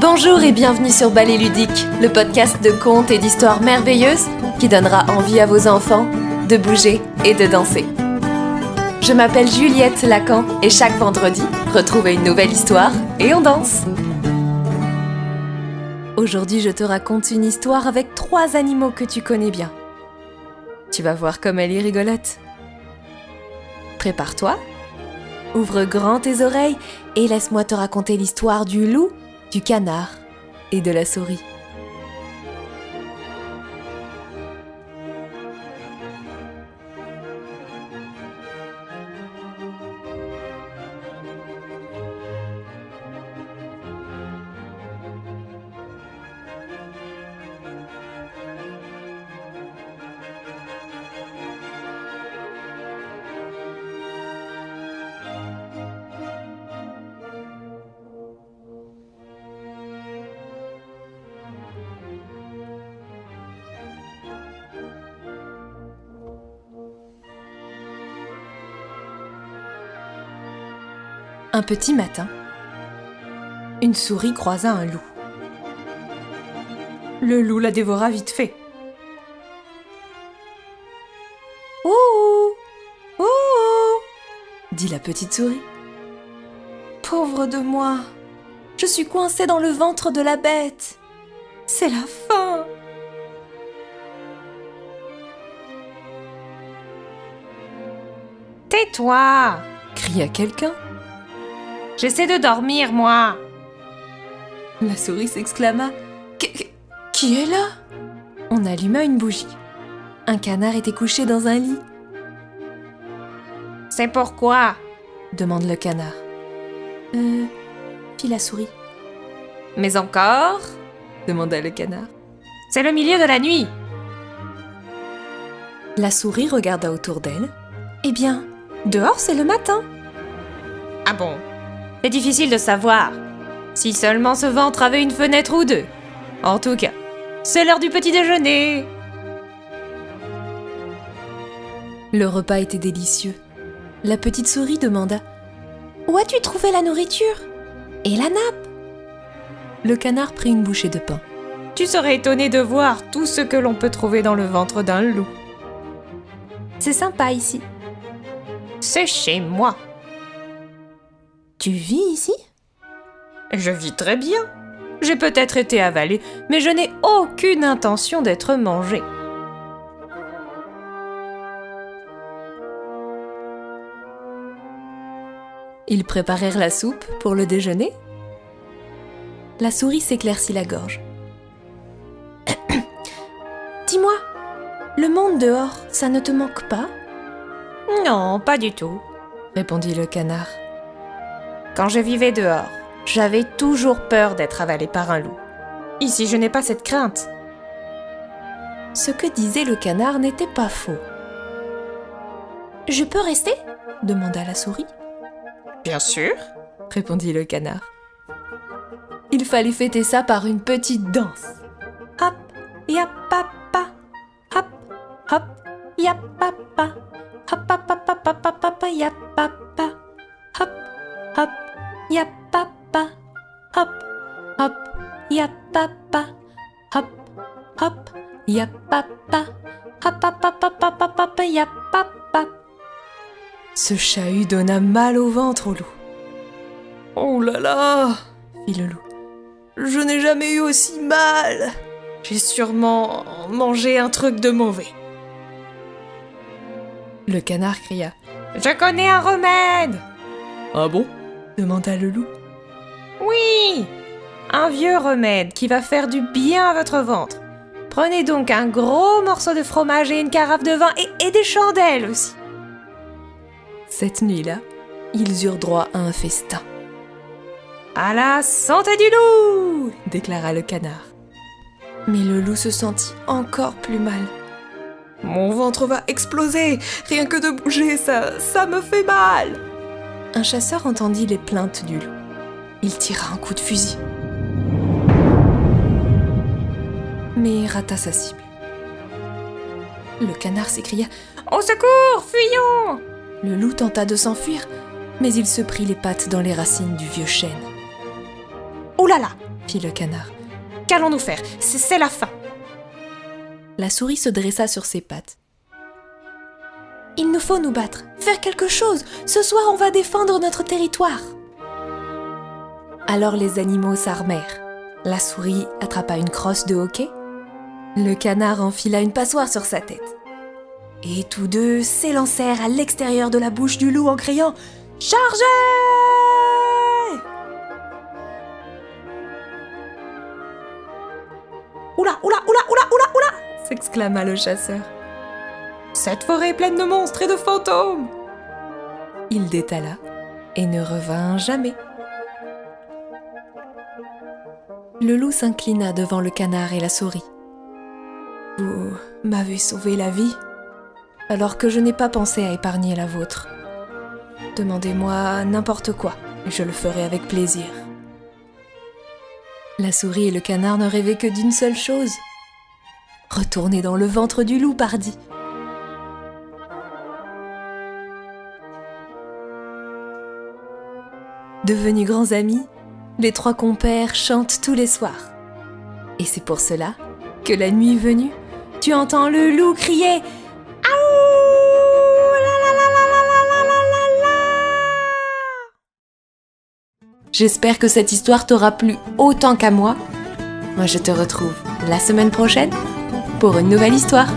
Bonjour et bienvenue sur Ballet Ludique, le podcast de contes et d'histoires merveilleuses qui donnera envie à vos enfants de bouger et de danser. Je m'appelle Juliette Lacan et chaque vendredi, retrouvez une nouvelle histoire et on danse. Aujourd'hui, je te raconte une histoire avec trois animaux que tu connais bien. Tu vas voir comme elle est rigolote. Prépare-toi, ouvre grand tes oreilles et laisse-moi te raconter l'histoire du loup, du canard et de la souris. Un petit matin, une souris croisa un loup. Le loup la dévora vite fait. Ouh Ouh dit la petite souris. Pauvre de moi, je suis coincée dans le ventre de la bête. C'est la fin. Tais-toi cria quelqu'un. J'essaie de dormir, moi La souris s'exclama. Qui- Qui est là? On alluma une bougie. Un canard était couché dans un lit, C'est pourquoi? demande le canard. Euh, fit la souris. Mais encore? demanda le canard. C'est le milieu de la nuit La souris regarda autour d'elle. Eh bien, dehors c'est le matin. Ah bon? C'est difficile de savoir. Si seulement ce ventre avait une fenêtre ou deux. En tout cas, c'est l'heure du petit déjeuner Le repas était délicieux. La petite souris demanda Où as-tu trouvé la nourriture Et la nappe? Le canard prit une bouchée de pain. Tu serais étonné de voir tout ce que l'on peut trouver dans le ventre d'un loup. C'est sympa ici. C'est chez moi. Tu vis ici? Je vis très bien. J'ai peut-être été avalé, mais je n'ai aucune intention d'être mangé. Ils préparèrent la soupe pour le déjeuner. La souris s'éclaircit la gorge. Dis-moi, le monde dehors, ça ne te manque pas? Non, pas du tout. répondit le canard. Quand je vivais dehors, j'avais toujours peur d'être avalé par un loup. Ici, je n'ai pas cette crainte. Ce que disait le canard n'était pas faux. Je peux rester? demanda la souris. Bien sûr. répondit le canard. Il fallait fêter ça par une petite danse. Hop, ya papa, hop, hop, ya papa, hop, hop, hop, hop, hop, hop, hop, ya papa, hop, ya papa, hop, hop, hop, hop, hop, hop, hop, ya papa. Ce chahut donna mal au ventre au loup. Oh là là fit le loup. Je n'ai jamais eu aussi mal. J'ai sûrement mangé un truc de mauvais. Le canard cria. Je connais un remède. Ah bon? demanda le loup. Oui, un vieux remède qui va faire du bien à votre ventre. Prenez donc un gros morceau de fromage et une carafe de vin et, et des chandelles aussi. Cette nuit-là, ils eurent droit à un festin, À la santé du loup déclara le canard. Mais le loup se sentit encore plus mal. Mon ventre va exploser. Rien que de bouger, ça, ça me fait mal. Un chasseur entendit les plaintes du loup. Il tira un coup de fusil. Mais rata sa cible. Le canard s'écria Au secours, fuyons Le loup tenta de s'enfuir, mais il se prit les pattes dans les racines du vieux chêne. Oh là là fit le canard. Qu'allons-nous faire? C'est la fin. La souris se dressa sur ses pattes. Il nous faut nous battre, faire quelque chose. Ce soir, on va défendre notre territoire. Alors les animaux s'armèrent. La souris attrapa une crosse de hockey. Le canard enfila une passoire sur sa tête. Et tous deux s'élancèrent à l'extérieur de la bouche du loup en criant Chargez Oula, oula, oula, oula, oula, oula s'exclama le chasseur. Cette forêt est pleine de monstres et de fantômes Il détala et ne revint jamais. Le loup s'inclina devant le canard et la souris. Vous m'avez sauvé la vie, alors que je n'ai pas pensé à épargner la vôtre. Demandez-moi n'importe quoi, et je le ferai avec plaisir. La souris et le canard ne rêvaient que d'une seule chose. Retourner dans le ventre du loup, pardi. Devenus grands amis, les trois compères chantent tous les soirs. Et c'est pour cela que la nuit venue, tu entends le loup crier J'espère que cette histoire t'aura plu autant qu'à moi. Moi, je te retrouve la semaine prochaine pour une nouvelle histoire.